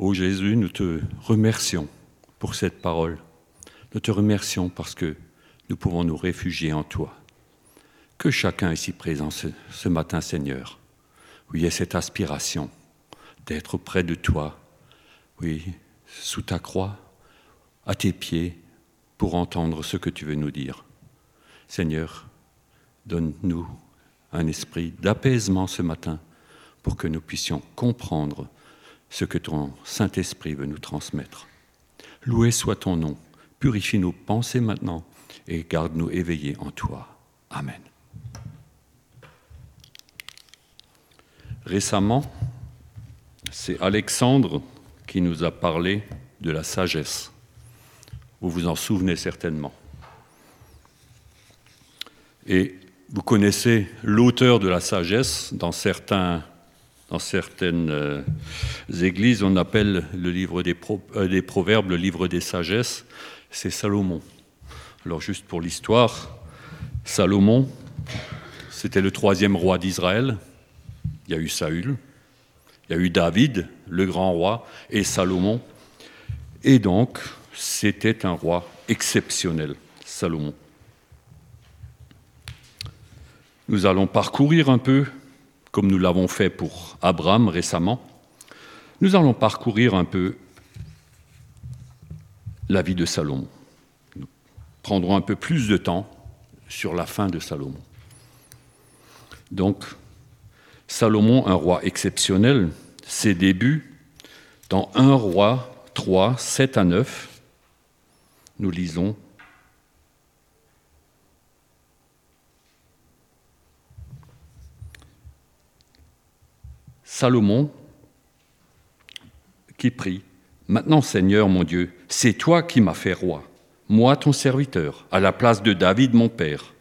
Ô Jésus, nous te remercions pour cette parole. Nous te remercions parce que nous pouvons nous réfugier en toi. Que chacun ici présent ce, matin, Seigneur, ait cette aspiration d'être près de toi, oui, sous ta croix, à tes pieds, pour entendre ce que tu veux nous dire. Seigneur, donne-nous un esprit d'apaisement ce matin pour que nous puissions comprendre ce que ton Saint-Esprit veut nous transmettre. Loué soit ton nom, purifie nos pensées maintenant et garde-nous éveillés en toi. Amen. Récemment, c'est Alexandre qui nous a parlé de la sagesse. Vous vous en souvenez certainement. Et vous connaissez l'auteur de la sagesse. Dans, certains, dans certaines euh, églises, on appelle le livre des, euh, des Proverbes le livre des sagesses. C'est Salomon. Alors juste pour l'histoire, Salomon, c'était le troisième roi d'Israël. Il y a eu Saül, il y a eu David, le grand roi, et Salomon. Et donc, c'était un roi exceptionnel, Salomon. Nous allons parcourir un peu, comme nous l'avons fait pour Abraham récemment, nous allons parcourir un peu la vie de Salomon. Nous prendrons un peu plus de temps sur la fin de Salomon. Donc, Salomon, un roi exceptionnel, ses débuts, dans 1 roi 3, 7 à 9, nous lisons Salomon qui prie Maintenant, Seigneur mon Dieu, c'est toi qui m'as fait roi, moi ton serviteur, à la place de David mon père.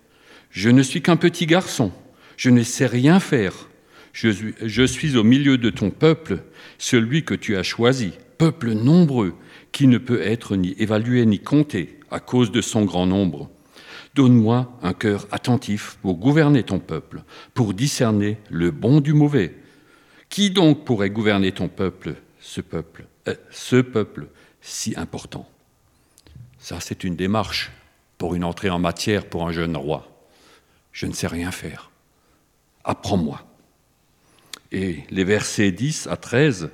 Je ne suis qu'un petit garçon, je ne sais rien faire. Je suis, au milieu de ton peuple, celui que tu as choisi, peuple nombreux, qui ne peut être ni évalué ni compté à cause de son grand nombre. Donne-moi un cœur attentif pour gouverner ton peuple, pour discerner le bon du mauvais. Qui donc pourrait gouverner ton peuple, ce peuple, euh, si important? Ça, c'est une démarche pour une entrée en matière pour un jeune roi. Je ne sais rien faire. Apprends-moi. Et les versets 10 à 13,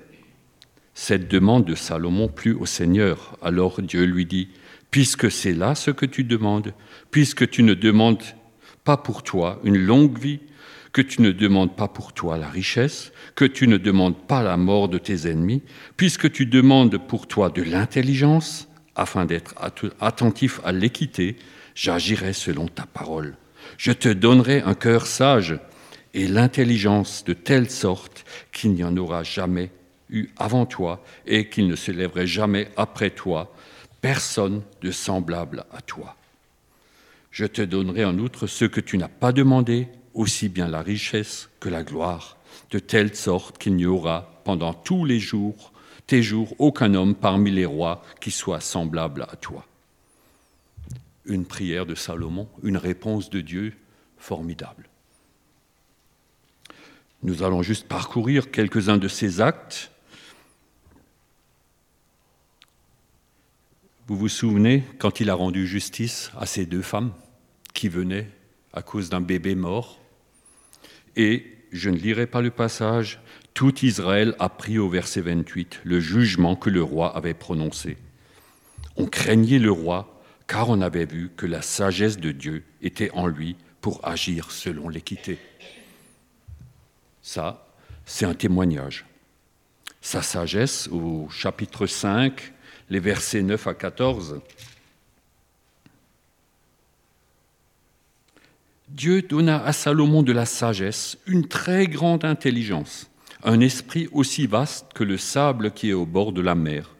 cette demande de Salomon plut au Seigneur. Alors Dieu lui dit, puisque c'est là ce que tu demandes, puisque tu ne demandes pas pour toi une longue vie, que tu ne demandes pas pour toi la richesse, que tu ne demandes pas la mort de tes ennemis, puisque tu demandes pour toi de l'intelligence, afin d'être attentif à l'équité, j'agirai selon ta parole. Je te donnerai un cœur sage et l'intelligence de telle sorte qu'il n'y en aura jamais eu avant toi et qu'il ne se lèverait jamais après toi personne de semblable à toi. Je te donnerai en outre ce que tu n'as pas demandé, aussi bien la richesse que la gloire, de telle sorte qu'il n'y aura pendant tous les jours, tes jours, aucun homme parmi les rois qui soit semblable à toi. Une prière de Salomon, une réponse de Dieu formidable. Nous allons juste parcourir quelques-uns de ces actes. Vous vous souvenez quand il a rendu justice à ces deux femmes qui venaient à cause d'un bébé mort? Et je ne lirai pas le passage, tout Israël a pris au verset 28 le jugement que le roi avait prononcé. On craignait le roi car on avait vu que la sagesse de Dieu était en lui pour agir selon l'équité. Ça, c'est un témoignage. Sa sagesse, au chapitre 5, les versets 9 à 14. Dieu donna à Salomon de la sagesse, une très grande intelligence, un esprit aussi vaste que le sable qui est au bord de la mer.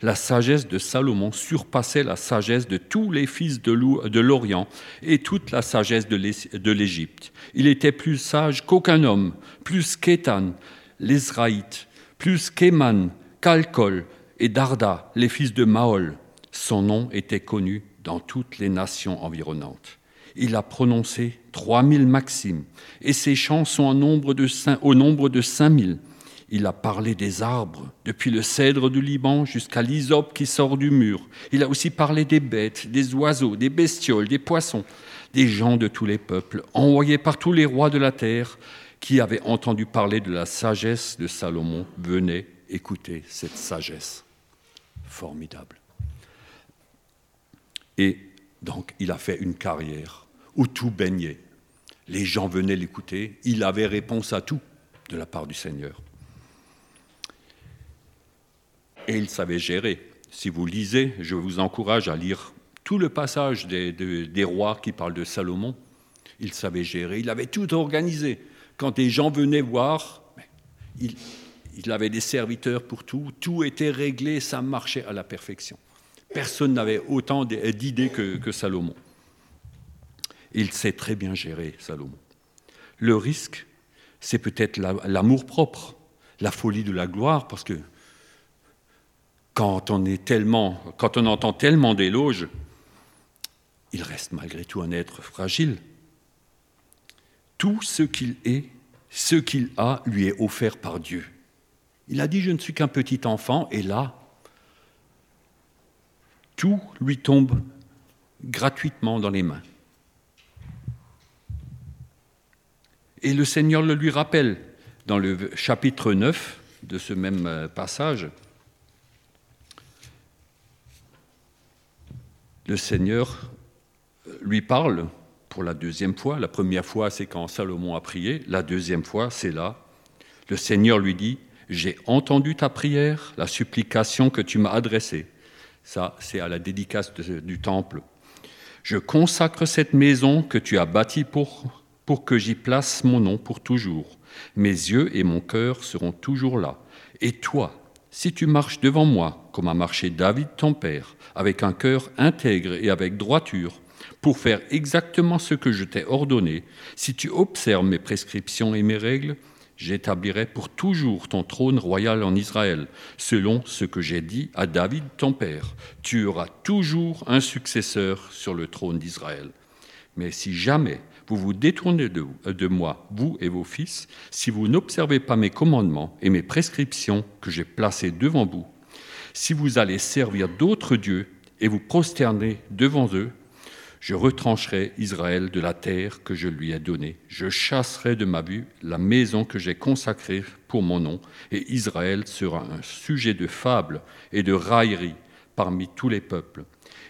La sagesse de Salomon surpassait la sagesse de tous les fils de l'Orient et toute la sagesse de l'Égypte. Il était plus sage qu'aucun homme, plus qu'Étan, l'Israïte, plus qu'Éman, Calcol et Darda, les fils de Maol. Son nom était connu dans toutes les nations environnantes. Il a prononcé 3000 maximes et ses chants sont au nombre de, au nombre de 5000. Il a parlé des arbres, depuis le cèdre du Liban jusqu'à l'hysope qui sort du mur. Il a aussi parlé des bêtes, des oiseaux, des bestioles, des poissons, des gens de tous les peuples, envoyés par tous les rois de la terre qui avaient entendu parler de la sagesse de Salomon. Venez écouter cette sagesse. Formidable. Et donc, il a fait une carrière où tout baignait. Les gens venaient l'écouter. Il avait réponse à tout de la part du Seigneur. Et il savait gérer. Si vous lisez, je vous encourage à lire tout le passage des, rois qui parlent de Salomon. Il savait gérer, il avait tout organisé. Quand des gens venaient voir, il, avait des serviteurs pour tout, tout était réglé, ça marchait à la perfection. Personne n'avait autant d'idées que Salomon. Il sait très bien gérer, Salomon. Le risque, c'est peut-être l'amour propre, la folie de la gloire, parce que quand on est tellement, quand on entend tellement d'éloges, il reste malgré tout un être fragile. Tout ce qu'il est, ce qu'il a, lui est offert par Dieu. Il a dit, je ne suis qu'un petit enfant, et là, tout lui tombe gratuitement dans les mains. Et le Seigneur le lui rappelle dans le chapitre 9 de ce même euh, passage. Le Seigneur euh, lui parle pour la deuxième fois. La première fois, c'est quand Salomon a prié. La deuxième fois, c'est là. Le Seigneur lui dit, j'ai entendu ta prière, la supplication que tu m'as adressée. Ça, c'est à la dédicace du temple. Je consacre cette maison que tu as bâtie pour pour que j'y place mon nom pour toujours. Mes yeux et mon cœur seront toujours là. Et toi, si tu marches devant moi, comme a marché David ton père, avec un cœur intègre et avec droiture, pour faire exactement ce que je t'ai ordonné, si tu observes mes prescriptions et mes règles, j'établirai pour toujours ton trône royal en Israël, selon ce que j'ai dit à David ton père. Tu auras toujours un successeur sur le trône d'Israël. Mais si jamais vous vous détournez de, moi, vous et vos fils, si vous n'observez pas mes commandements et mes prescriptions que j'ai placées devant vous, si vous allez servir d'autres dieux et vous prosterner devant eux, je retrancherai Israël de la terre que je lui ai donnée. Je chasserai de ma vue la maison que j'ai consacrée pour mon nom, et Israël sera un sujet de fable et de raillerie parmi tous les peuples.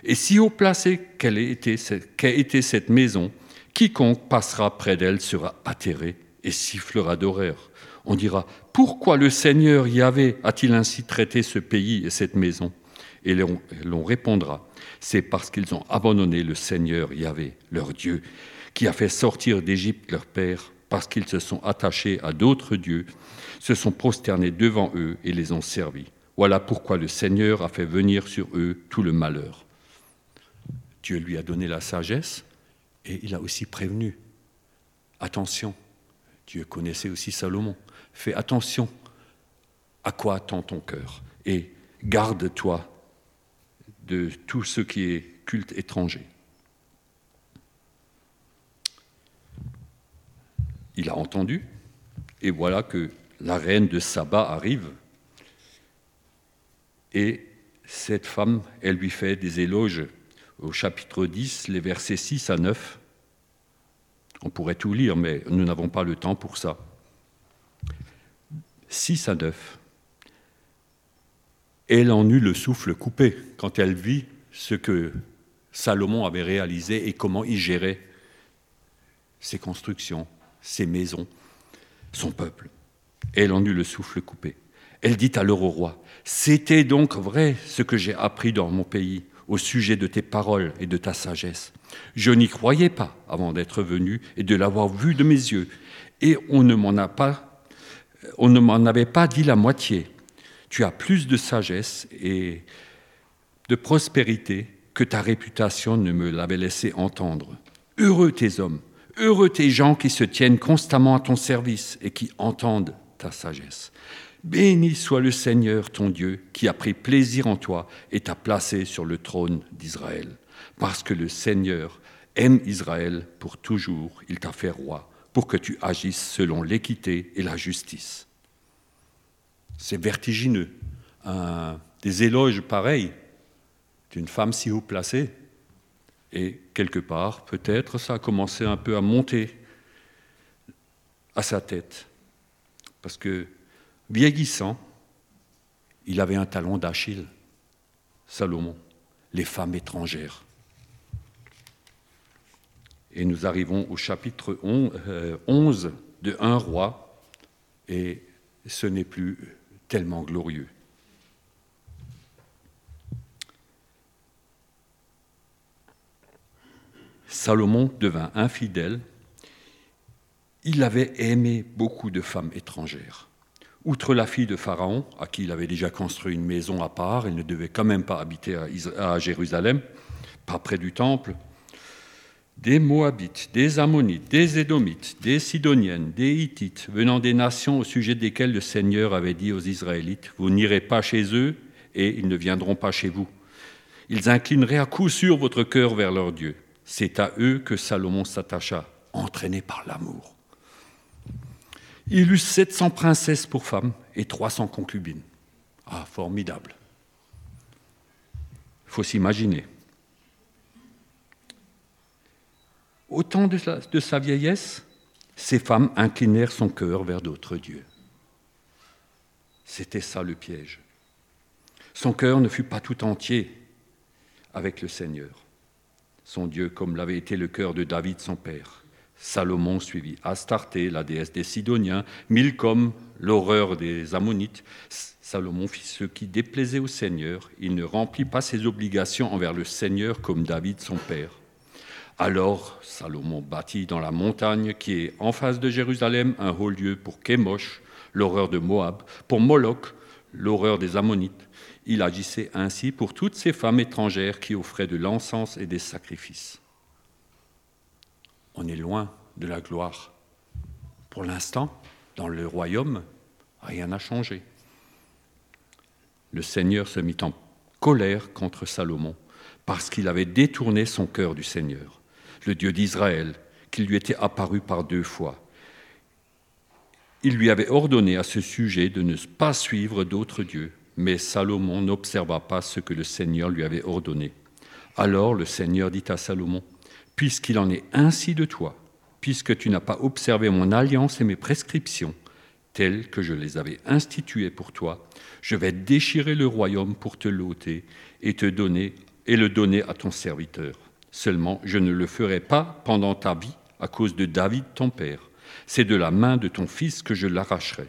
Et si haut placé qu'elle été cette maison, Quiconque passera près d'elle sera atterré et sifflera d'horreur. On dira Pourquoi le Seigneur Yahvé a-t-il ainsi traité ce pays et cette maison? Et l'on répondra C'est parce qu'ils ont abandonné le Seigneur Yahvé, leur Dieu, qui a fait sortir d'Égypte leur père, parce qu'ils se sont attachés à d'autres dieux, se sont prosternés devant eux et les ont servis. Voilà pourquoi le Seigneur a fait venir sur eux tout le malheur. Dieu lui a donné la sagesse, et il a aussi prévenu, attention, Dieu connaissait aussi Salomon, fais attention à quoi attend ton cœur et garde-toi de tout ce qui est culte étranger. Il a entendu, et voilà que la reine de Saba arrive, et cette femme, elle lui fait des éloges au chapitre 10, les versets 6 à 9. On pourrait tout lire, mais nous n'avons pas le temps pour ça. 6 à 9. Elle en eut le souffle coupé quand elle vit ce que Salomon avait réalisé et comment il gérait ses constructions, ses maisons, son peuple. Elle en eut le souffle coupé. Elle dit alors au roi, C'était donc vrai ce que j'ai appris dans mon pays au sujet de tes paroles et de ta sagesse. Je n'y croyais pas avant d'être venu et de l'avoir vu de mes yeux, et on ne m'en a pas, on ne m'en avait pas dit la moitié. Tu as plus de sagesse et de prospérité que ta réputation ne me l'avait laissé entendre. Heureux tes hommes, heureux tes gens qui se tiennent constamment à ton service et qui entendent ta sagesse. Béni soit le Seigneur ton Dieu qui a pris plaisir en toi et t'a placé sur le trône d'Israël. Parce que le Seigneur aime Israël pour toujours, il t'a fait roi pour que tu agisses selon l'équité et la justice. C'est vertigineux. des éloges pareils d'une femme si haut placée. Et quelque part, peut-être, ça a commencé un peu à monter à sa tête. Parce que, vieillissant, il avait un talon d'Achille, Salomon, les femmes étrangères. Et nous arrivons au chapitre 11 euh, de Un roi, et ce n'est plus tellement glorieux. Salomon devint infidèle. Il avait aimé beaucoup de femmes étrangères. Outre la fille de Pharaon, à qui il avait déjà construit une maison à part, il ne devait quand même pas habiter à Jérusalem, pas près du temple, des Moabites, des Ammonites, des Édomites, des Sidoniennes, des Hittites, venant des nations au sujet desquelles le Seigneur avait dit aux Israélites, Vous n'irez pas chez eux et ils ne viendront pas chez vous. Ils inclineraient à coup sûr votre cœur vers leur Dieu. C'est à eux que Salomon s'attacha, entraîné par l'amour. Il eut 700 princesses pour femmes et 300 concubines. Ah, formidable. Il faut s'imaginer. Au temps de sa, vieillesse, ces femmes inclinèrent son cœur vers d'autres dieux. C'était ça le piège. Son cœur ne fut pas tout entier avec le Seigneur, son Dieu, comme l'avait été le cœur de David, son père. Salomon suivit Astarté, la déesse des Sidoniens, Milcom, l'horreur des Ammonites. Salomon fit ce qui déplaisait au Seigneur. Il ne remplit pas ses obligations envers le Seigneur comme David, son père. Alors Salomon bâtit dans la montagne qui est en face de Jérusalem un haut lieu pour Kémosh, l'horreur de Moab, pour Moloch, l'horreur des Ammonites. Il agissait ainsi pour toutes ces femmes étrangères qui offraient de l'encens et des sacrifices. On est loin de la gloire. Pour l'instant, dans le royaume, rien n'a changé. Le Seigneur se mit en colère contre Salomon parce qu'il avait détourné son cœur du Seigneur le Dieu d'Israël, qui lui était apparu par deux fois. Il lui avait ordonné à ce sujet de ne pas suivre d'autres dieux, mais Salomon n'observa pas ce que le Seigneur lui avait ordonné. Alors le Seigneur dit à Salomon, Puisqu'il en est ainsi de toi, puisque tu n'as pas observé mon alliance et mes prescriptions, telles que je les avais instituées pour toi, je vais déchirer le royaume pour te l'ôter et te donner et le donner à ton serviteur. Seulement, je ne le ferai pas pendant ta vie à cause de David ton père. C'est de la main de ton fils que je l'arracherai.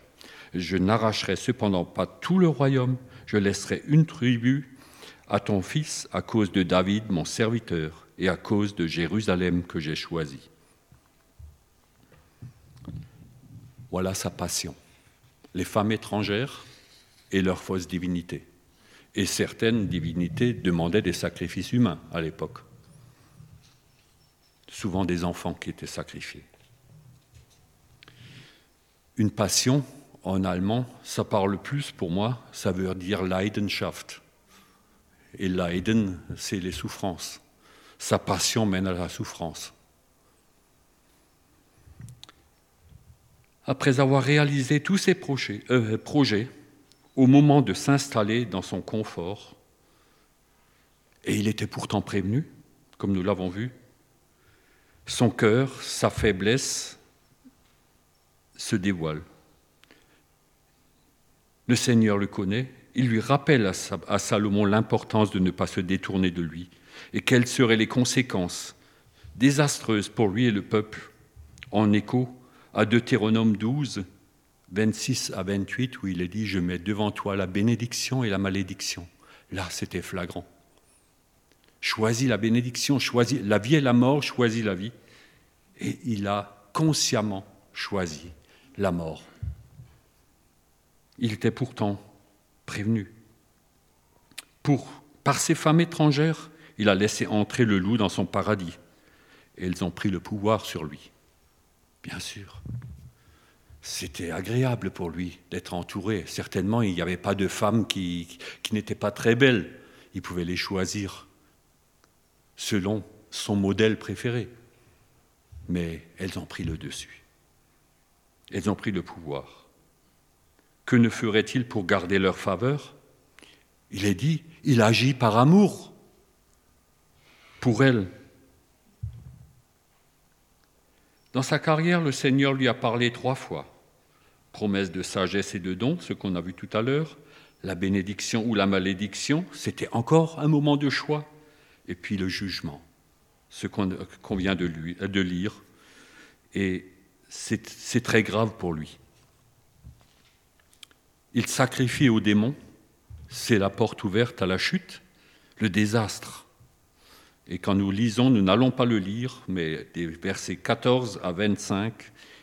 Je n'arracherai cependant pas tout le royaume, je laisserai une tribu à ton fils à cause de David mon serviteur et à cause de Jérusalem que j'ai choisi. Voilà sa passion. Les femmes étrangères et leurs fausses divinités. Et certaines divinités demandaient des sacrifices humains à l'époque souvent des enfants qui étaient sacrifiés. Une passion, en allemand, ça parle plus pour moi, ça veut dire Leidenschaft. Et Leiden, c'est les souffrances. Sa passion mène à la souffrance. Après avoir réalisé tous ses projets, euh, projets au moment de s'installer dans son confort, et il était pourtant prévenu, comme nous l'avons vu, son cœur, sa faiblesse se dévoile. Le Seigneur le connaît, il lui rappelle à Salomon l'importance de ne pas se détourner de lui et quelles seraient les conséquences désastreuses pour lui et le peuple, en écho à Deutéronome 12, 26 à 28, où il est dit, je mets devant toi la bénédiction et la malédiction. Là, c'était flagrant. Choisis la bénédiction, choisis la vie et la mort, choisis la vie. Et il a consciemment choisi la mort. Il était pourtant prévenu. Par ces femmes étrangères, il a laissé entrer le loup dans son paradis. Et elles ont pris le pouvoir sur lui. Bien sûr. C'était agréable pour lui d'être entouré. Certainement, il n'y avait pas de femmes qui, qui n'étaient pas très belles. Il pouvait les choisir selon son modèle préféré. Mais elles ont pris le dessus. Elles ont pris le pouvoir. Que ne ferait-il pour garder leur faveur? Il est dit, il agit par amour pour elle. Dans sa carrière, le Seigneur lui a parlé trois fois. Promesse de sagesse et de don, ce qu'on a vu tout à l'heure, la bénédiction ou la malédiction, c'était encore un moment de choix, et puis le jugement, ce qu'on vient de, lire, et c'est très grave pour lui. Il sacrifie au démon, c'est la porte ouverte à la chute, le désastre. Et quand nous lisons, nous n'allons pas le lire, mais des versets 14 à 25,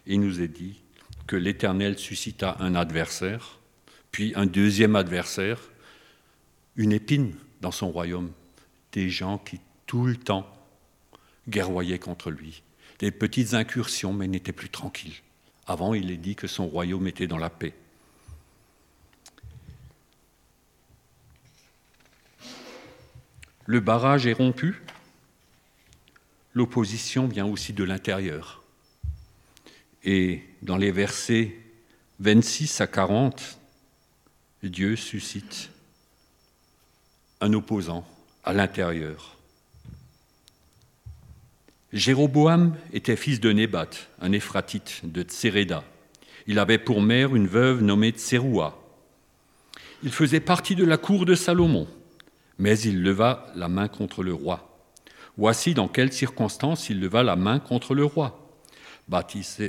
il nous est dit que l'Éternel suscita un adversaire, puis un deuxième adversaire, une épine dans son royaume, des gens qui tout le temps guerroyaient contre lui, des petites incursions, mais n'étaient plus tranquilles. Avant, il est dit que son royaume était dans la paix. Le barrage est rompu, l'opposition vient aussi de l'intérieur. Et dans les versets 26 à 40, Dieu suscite un opposant à l'intérieur. Jéroboam était fils de Nébat, un Éphratite de Tséréda. Il avait pour mère une veuve nommée Tseroua. Il faisait partie de la cour de Salomon, mais il leva la main contre le roi. Voici dans quelles circonstances il leva la main contre le roi.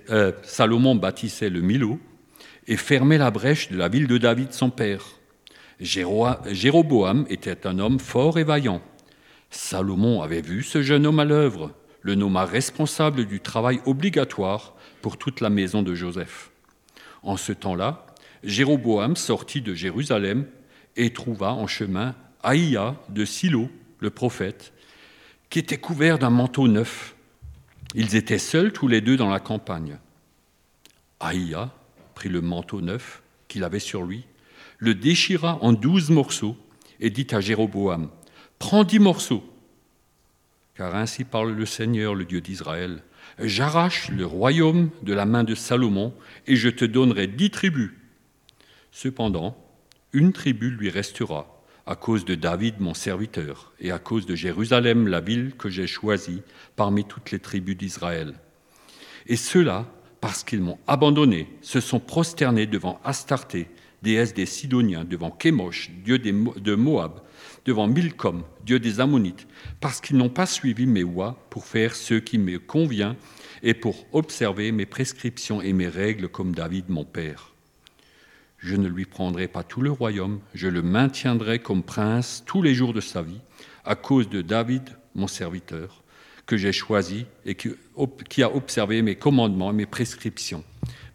Euh, Salomon bâtissait le Milo et fermait la brèche de la ville de David son père. Jéroboam était un homme fort et vaillant. Salomon avait vu ce jeune homme à l'œuvre, le nomma responsable du travail obligatoire pour toute la maison de Joseph. En ce temps-là, Jéroboam sortit de Jérusalem et trouva en chemin Aïa de Silo, le prophète, qui était couvert d'un manteau neuf. Ils étaient seuls tous les deux dans la campagne. Aïa prit le manteau neuf qu'il avait sur lui, le déchira en douze morceaux et dit à Jéroboam, Prends dix morceaux, car ainsi parle le Seigneur, le Dieu d'Israël. J'arrache le royaume de la main de Salomon et je te donnerai dix tribus. Cependant, une tribu lui restera à cause de David mon serviteur et à cause de Jérusalem, la ville que j'ai choisie parmi toutes les tribus d'Israël. Et ceux-là, parce qu'ils m'ont abandonné, se sont prosternés devant Astarté, déesse des Sidoniens, devant Kémosh, dieu de Moab, devant Milcom, dieu des Ammonites, parce qu'ils n'ont pas suivi mes voies pour faire ce qui me convient et pour observer mes prescriptions et mes règles comme David mon père. Je ne lui prendrai pas tout le royaume, je le maintiendrai comme prince tous les jours de sa vie, à cause de David mon serviteur, que j'ai choisi et qui a observé mes commandements et mes prescriptions.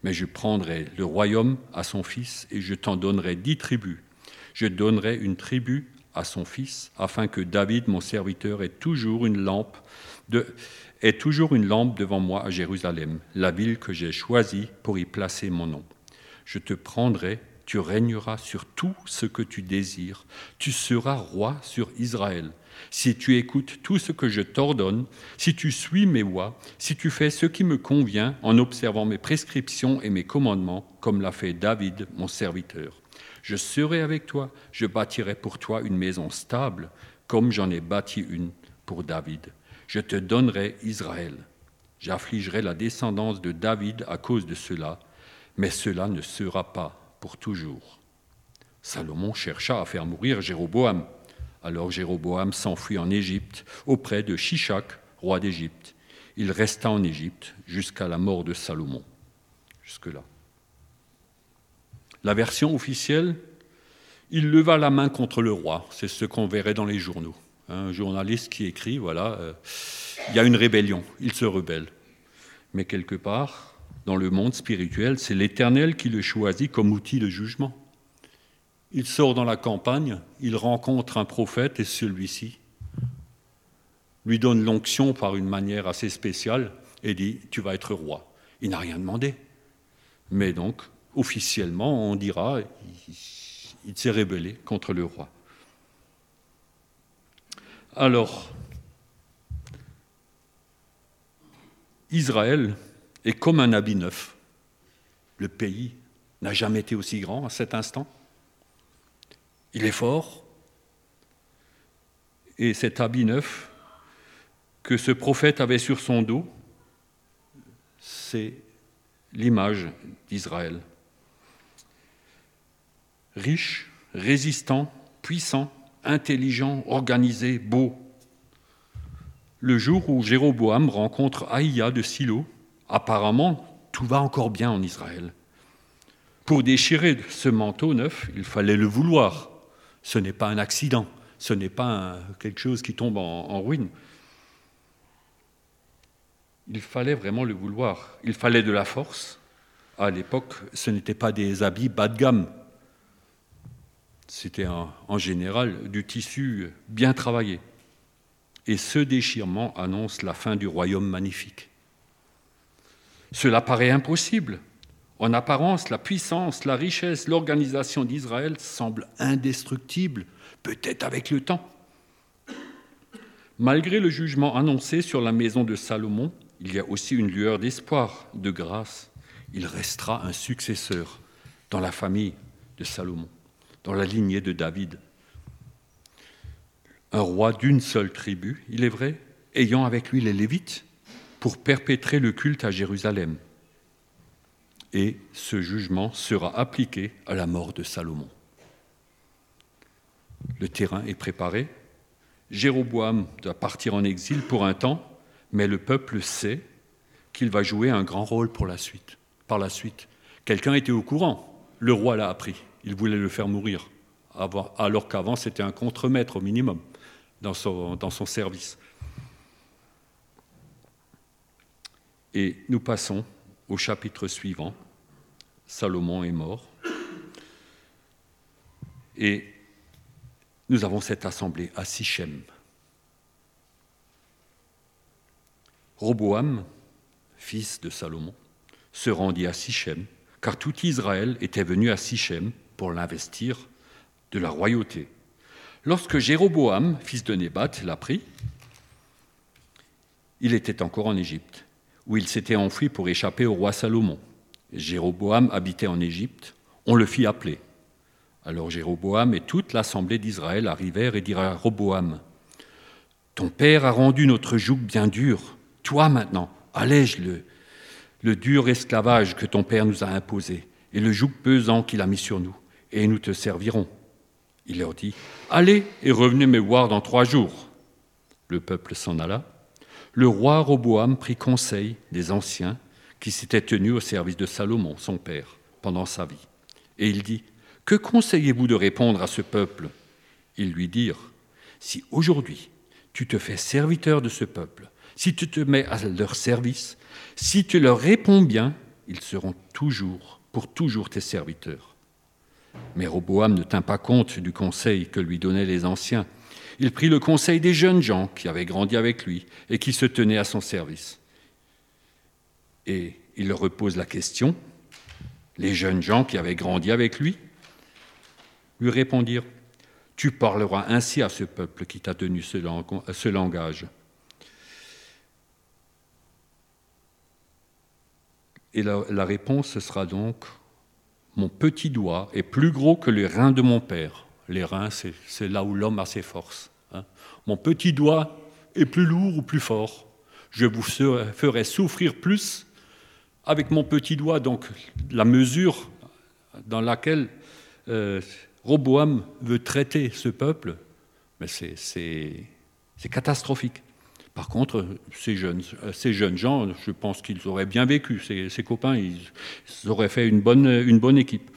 Mais je prendrai le royaume à son fils et je t'en donnerai dix tribus. Je donnerai une tribu à son fils, afin que David, mon serviteur, ait toujours une lampe, toujours une lampe devant moi à Jérusalem, la ville que j'ai choisie pour y placer mon nom. Je te prendrai, tu régneras sur tout ce que tu désires, tu seras roi sur Israël. Si tu écoutes tout ce que je t'ordonne, si tu suis mes voies, si tu fais ce qui me convient en observant mes prescriptions et mes commandements, comme l'a fait David, mon serviteur. Je serai avec toi, je bâtirai pour toi une maison stable, comme j'en ai bâti une pour David. Je te donnerai Israël. J'affligerai la descendance de David à cause de cela, mais cela ne sera pas pour toujours. Salomon chercha à faire mourir Jéroboam. Alors Jéroboam s'enfuit en Égypte auprès de Shishak, roi d'Égypte. Il resta en Égypte jusqu'à la mort de Salomon. Jusque-là. La version officielle, il leva la main contre le roi. C'est ce qu'on verrait dans les journaux. Un journaliste qui écrit, voilà, euh, il y a une rébellion, il se rebelle. Mais quelque part, dans le monde spirituel, c'est l'Éternel qui le choisit comme outil de jugement. Il sort dans la campagne, il rencontre un prophète et celui-ci lui donne l'onction par une manière assez spéciale et dit Tu vas être roi. Il n'a rien demandé. Mais donc, officiellement, on dira, il, s'est rébellé contre le roi. Alors, Israël est comme un habit neuf. Le pays n'a jamais été aussi grand à cet instant. Il est fort. Et cet habit neuf que ce prophète avait sur son dos, c'est l'image d'Israël. Riche, résistant, puissant, intelligent, organisé, beau. Le jour où Jéroboam rencontre Aïa de Silo, apparemment tout va encore bien en Israël. Pour déchirer ce manteau neuf, il fallait le vouloir. Ce n'est pas un accident, ce n'est pas quelque chose qui tombe en, ruine. Il fallait vraiment le vouloir. Il fallait de la force. À l'époque, ce n'étaient pas des habits bas de gamme. C'était en général du tissu bien travaillé. Et ce déchirement annonce la fin du royaume magnifique. Cela paraît impossible. En apparence, la puissance, la richesse, l'organisation d'Israël semblent indestructibles, peut-être avec le temps. Malgré le jugement annoncé sur la maison de Salomon, il y a aussi une lueur d'espoir, de grâce. Il restera un successeur dans la famille de Salomon, dans la lignée de David. Un roi d'une seule tribu, il est vrai, ayant avec lui les Lévites, pour perpétrer le culte à Jérusalem et ce jugement sera appliqué à la mort de Salomon. Le terrain est préparé. Jéroboam doit partir en exil pour un temps, mais le peuple sait qu'il va jouer un grand rôle par la suite. Quelqu'un était au courant, le roi l'a appris, il voulait le faire mourir, alors qu'avant c'était un contremaître au minimum dans son service. Et nous passons au chapitre suivant, Salomon est mort. Et nous avons cette assemblée à Sichem. Roboam, fils de Salomon, se rendit à Sichem, car tout Israël était venu à Sichem pour l'investir de la royauté. Lorsque Jéroboam, fils de Nébat, l'apprit, il était encore en Égypte où il s'était enfui pour échapper au roi Salomon. Jéroboam habitait en Égypte, on le fit appeler. Alors Jéroboam et toute l'assemblée d'Israël arrivèrent et dirent à Roboam, Ton père a rendu notre joug bien dur, toi maintenant, allège-le, le dur esclavage que ton père nous a imposé, et le joug pesant qu'il a mis sur nous, et nous te servirons. Il leur dit, Allez et revenez me voir dans trois jours. Le peuple s'en alla le roi Roboam prit conseil des anciens qui s'étaient tenus au service de Salomon, son père, pendant sa vie. Et il dit, Que conseillez-vous de répondre à ce peuple? Ils lui dirent, Si aujourd'hui tu te fais serviteur de ce peuple, si tu te mets à leur service, si tu leur réponds bien, ils seront toujours, pour toujours tes serviteurs. Mais Roboam ne tint pas compte du conseil que lui donnaient les anciens il prit le conseil des jeunes gens qui avaient grandi avec lui et qui se tenaient à son service. Et il leur repose la question, les jeunes gens qui avaient grandi avec lui lui répondirent, Tu parleras ainsi à ce peuple qui t'a tenu ce langage. Et la, la réponse sera donc, Mon petit doigt est plus gros que les reins de mon père. Les reins, c'est là où l'homme a ses forces. Mon petit doigt est plus lourd ou plus fort. Je vous ferai souffrir plus avec mon petit doigt. Donc la mesure dans laquelle euh, Roboam veut traiter ce peuple, c'est catastrophique. Par contre, ces jeunes, ces jeunes gens, je pense qu'ils auraient bien vécu, ces, copains, ils, auraient fait une bonne équipe.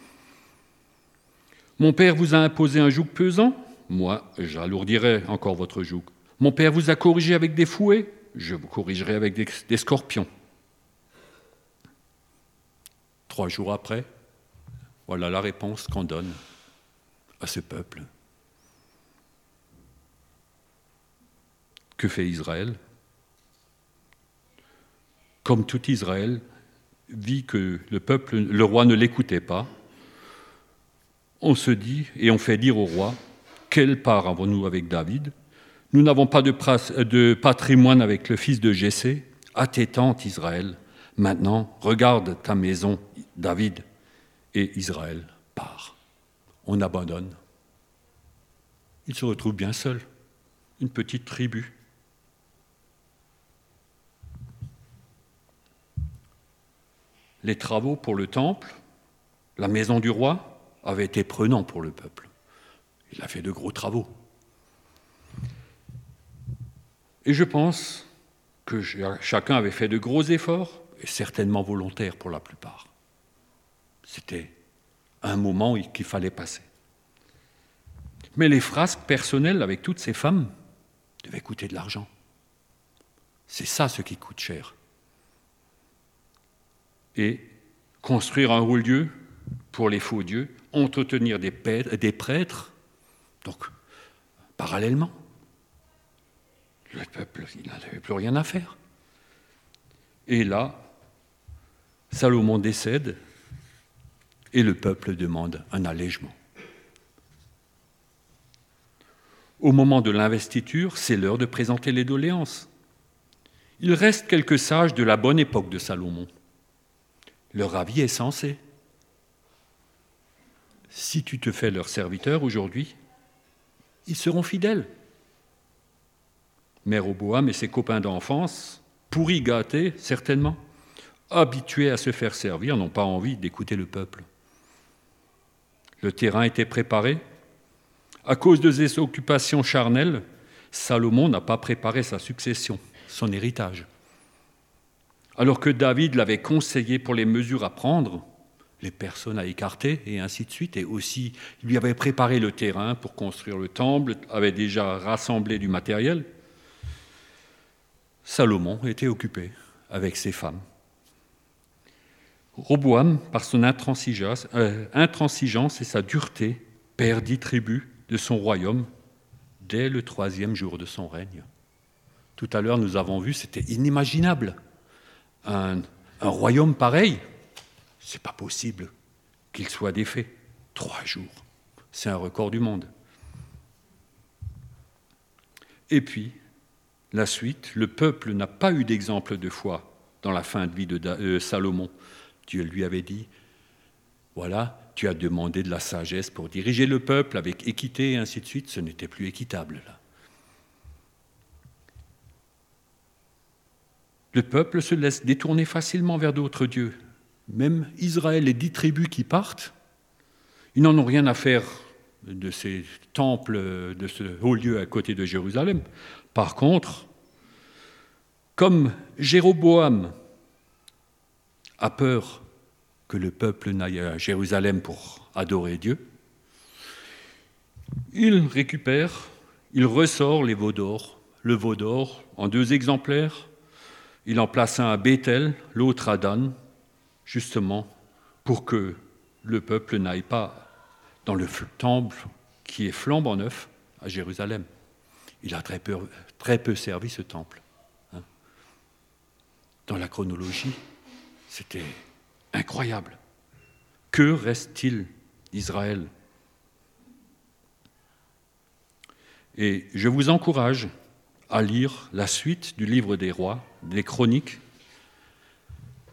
Mon père vous a imposé un joug pesant? Moi, j'alourdirai encore votre joug. Mon père vous a corrigé avec des fouets? Je vous corrigerai avec des, scorpions. Trois jours après, voilà la réponse qu'on donne à ce peuple. Que fait Israël? Comme tout Israël, vit que le peuple, le roi ne l'écoutait pas, on se dit et on fait dire au roi, quelle part avons-nous avec David? Nous n'avons pas de, patrimoine avec le fils de Jessé. À tes tentes, Israël, maintenant, regarde ta maison, David, et Israël part. On abandonne. Il se retrouve bien seul, une petite tribu. Les travaux pour le temple, la maison du roi, avaient été prenants pour le peuple. Il a fait de gros travaux. Et je pense que chacun avait fait de gros efforts, et certainement volontaires pour la plupart. C'était un moment qu'il fallait passer. Mais les frasques personnelles avec toutes ces femmes devaient coûter de l'argent. C'est ça ce qui coûte cher. Et construire un haut-lieu pour les faux dieux, entretenir des prêtres, donc parallèlement. Le peuple, il n'avait plus rien à faire. Et là, Salomon décède et le peuple demande un allègement. Au moment de l'investiture, c'est l'heure de présenter les doléances. Il reste quelques sages de la bonne époque de Salomon. Leur avis est sensé. Si tu te fais leur serviteur aujourd'hui, ils seront fidèles. Mère Roboam et ses copains d'enfance, pourris gâtés, certainement, habitués à se faire servir, n'ont pas envie d'écouter le peuple. Le terrain était préparé. À cause de ses occupations charnelles, Salomon n'a pas préparé sa succession, son héritage. Alors que David l'avait conseillé pour les mesures à prendre, les personnes à écarter et ainsi de suite, et aussi il lui avait préparé le terrain pour construire le temple, avait déjà rassemblé du matériel, Salomon était occupé avec ses femmes. Roboam, par son euh, intransigeance, et sa dureté, perdit tribut de son royaume dès le troisième jour de son règne. Tout à l'heure, nous avons vu, c'était inimaginable. Un, royaume pareil, c'est pas possible qu'il soit défait. Trois jours, c'est un record du monde. Et puis, la suite, le peuple n'a pas eu d'exemple de foi dans la fin de vie de euh, Salomon. Dieu lui avait dit, voilà, tu as demandé de la sagesse pour diriger le peuple avec équité et ainsi de suite, ce n'était plus équitable là. Le peuple se laisse détourner facilement vers d'autres dieux. Même Israël, les dix tribus qui partent, ils n'en ont rien à faire de ces temples, de ce haut lieu à côté de Jérusalem. Par contre, comme Jéroboam a peur que le peuple n'aille à Jérusalem pour adorer Dieu, il récupère, il ressort les veaux d'or, le veau d'or en deux exemplaires, il en place un à Bethel, l'autre à Dan, justement pour que le peuple n'aille pas dans le temple qui est flambant neuf à Jérusalem. Il a très peu, servi ce temple. Hein. Dans la chronologie, c'était incroyable. Que reste-t-il d'Israël? Et je vous encourage à lire la suite du livre des rois, des chroniques.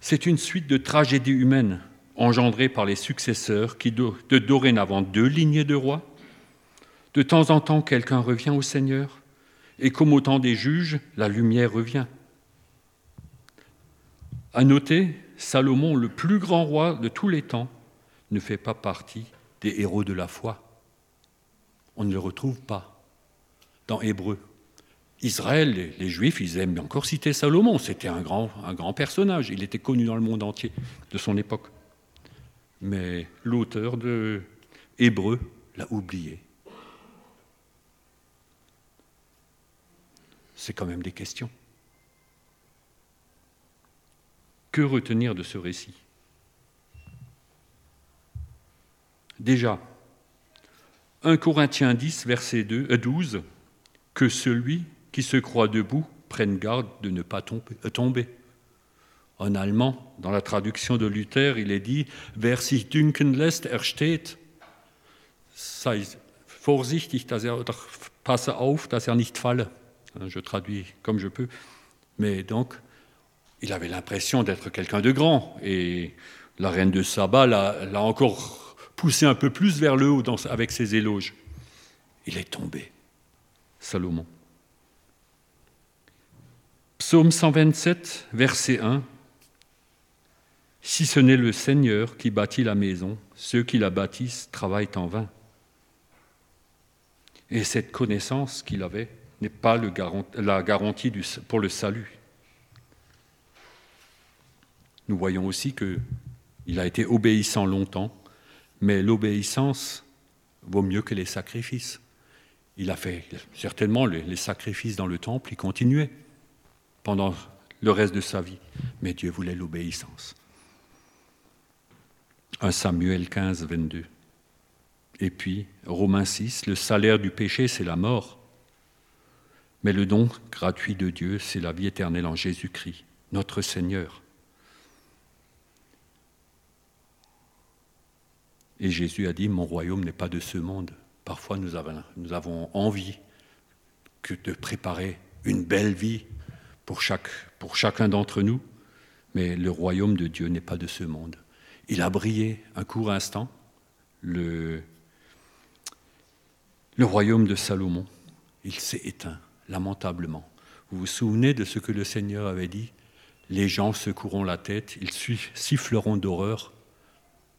C'est une suite de tragédies humaines engendrées par les successeurs qui, de dorénavant deux lignées de rois, de temps en temps quelqu'un revient au Seigneur, et comme au temps des juges, la lumière revient. À noter, Salomon, le plus grand roi de tous les temps, ne fait pas partie des héros de la foi. On ne le retrouve pas dans Hébreu. Israël, les, Juifs, ils aiment encore citer Salomon. C'était un grand, personnage. Il était connu dans le monde entier de son époque. Mais l'auteur de Hébreu l'a oublié. C'est quand même des questions. Que retenir de ce récit? Déjà, 1 Corinthiens 10, verset 12, euh, que celui qui se croit debout prenne garde de ne pas euh, tomber. En allemand, dans la traduction de Luther, il est dit Wer sich dünken er steht. Sei vorsichtig, dass er, passe auf, dass er nicht falle. Je traduis comme je peux. Mais donc, il avait l'impression d'être quelqu'un de grand. Et La reine de Saba l'a encore poussé un peu plus vers le haut avec ses éloges. Il est tombé, Salomon. Psaume 127, verset 1. Si ce n'est le Seigneur qui bâtit la maison, ceux qui la bâtissent travaillent en vain. Et cette connaissance qu'il avait n'est pas la garantie pour le salut. Nous voyons aussi qu'il a été obéissant longtemps, mais l'obéissance vaut mieux que les sacrifices. Il a fait certainement les sacrifices dans le temple, il continuait pendant le reste de sa vie, mais Dieu voulait l'obéissance. 1 Samuel 15, 22. Et puis, Romains 6, le salaire du péché, c'est la mort. Mais le don gratuit de Dieu, c'est la vie éternelle en Jésus-Christ, notre Seigneur. Et Jésus a dit, mon royaume n'est pas de ce monde. Parfois, nous avons, nous avons envie que de préparer une belle vie pour, chaque, pour chacun d'entre nous, mais le royaume de Dieu n'est pas de ce monde. Il a brillé un court instant, le, le royaume de Salomon, il s'est éteint lamentablement. Vous vous souvenez de ce que le Seigneur avait dit? Les gens secoueront la tête, ils siffleront d'horreur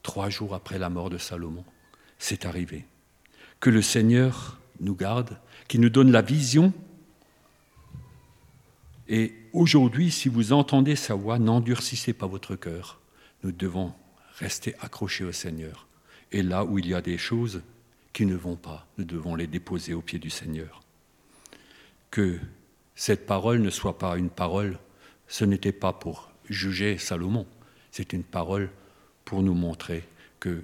trois jours après la mort de Salomon. C'est arrivé. Que le Seigneur nous garde, qu'il nous donne la vision. Et aujourd'hui, si vous entendez sa voix, n'endurcissez pas votre cœur. Nous devons rester accrochés au Seigneur. Et là où il y a des choses qui ne vont pas. Nous devons les déposer aux pieds du Seigneur. Que cette parole ne soit pas une parole, ce n'était pas pour juger Salomon, c'est une parole pour nous montrer que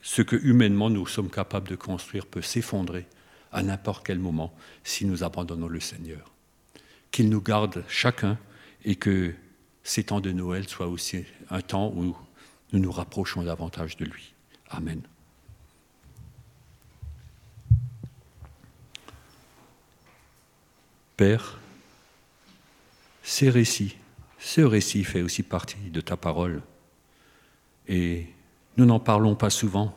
ce que humainement nous sommes capables de construire peut s'effondrer à n'importe quel moment si nous abandonnons le Seigneur. Qu'il nous garde chacun et que ces temps de Noël soient aussi un temps où nous nous rapprochons davantage de lui. Amen. Père, ces récits, ce récit fait aussi partie de ta parole. Et nous n'en parlons pas souvent.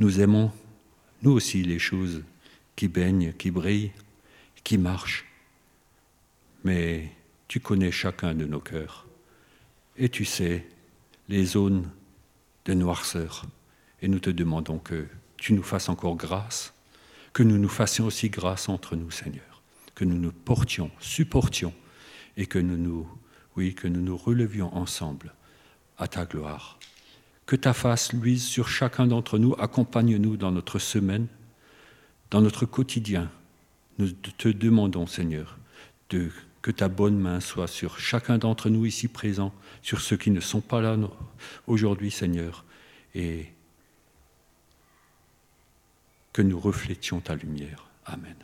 Nous aimons, nous aussi, les choses qui baignent, qui brillent, qui marchent. Mais tu connais chacun de nos cœurs. Et tu sais les zones de noirceur. Et nous te demandons que tu nous fasses encore grâce, que nous nous fassions aussi grâce entre nous, Seigneur que nous nous portions, supportions et que nous nous, oui, que nous nous relevions ensemble à ta gloire. Que ta face luise sur chacun d'entre nous, accompagne-nous dans notre semaine, dans notre quotidien. Nous te demandons, Seigneur, de, que ta bonne main soit sur chacun d'entre nous ici présents, sur ceux qui ne sont pas là aujourd'hui, Seigneur, et que nous reflétions ta lumière. Amen.